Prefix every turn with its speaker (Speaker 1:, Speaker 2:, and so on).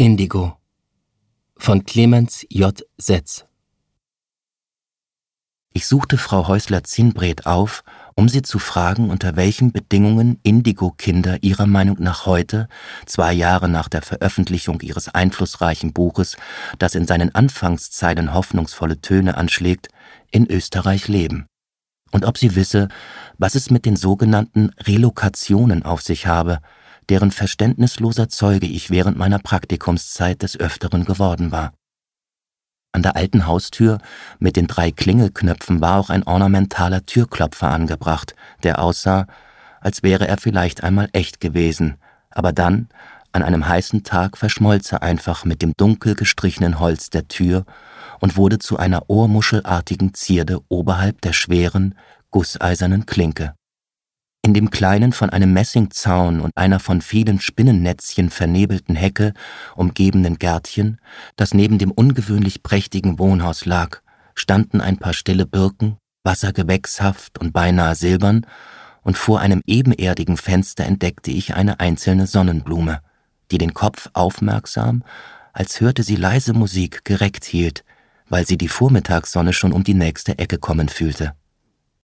Speaker 1: Indigo von Clemens J. Setz Ich suchte Frau Häusler-Zinbret auf, um sie zu fragen, unter welchen Bedingungen Indigo-Kinder ihrer Meinung nach heute, zwei Jahre nach der Veröffentlichung ihres einflussreichen Buches, das in seinen Anfangszeilen hoffnungsvolle Töne anschlägt, in Österreich leben. Und ob sie wisse, was es mit den sogenannten Relokationen auf sich habe, deren verständnisloser Zeuge ich während meiner Praktikumszeit des Öfteren geworden war. An der alten Haustür mit den drei Klingelknöpfen war auch ein ornamentaler Türklopfer angebracht, der aussah, als wäre er vielleicht einmal echt gewesen, aber dann, an einem heißen Tag, verschmolz er einfach mit dem dunkel gestrichenen Holz der Tür und wurde zu einer ohrmuschelartigen Zierde oberhalb der schweren, gusseisernen Klinke. In dem kleinen von einem Messingzaun und einer von vielen Spinnennetzchen vernebelten Hecke umgebenen Gärtchen, das neben dem ungewöhnlich prächtigen Wohnhaus lag, standen ein paar stille Birken, wassergewächshaft und beinahe silbern, und vor einem ebenerdigen Fenster entdeckte ich eine einzelne Sonnenblume, die den Kopf aufmerksam, als hörte sie leise Musik, gereckt hielt, weil sie die Vormittagssonne schon um die nächste Ecke kommen fühlte.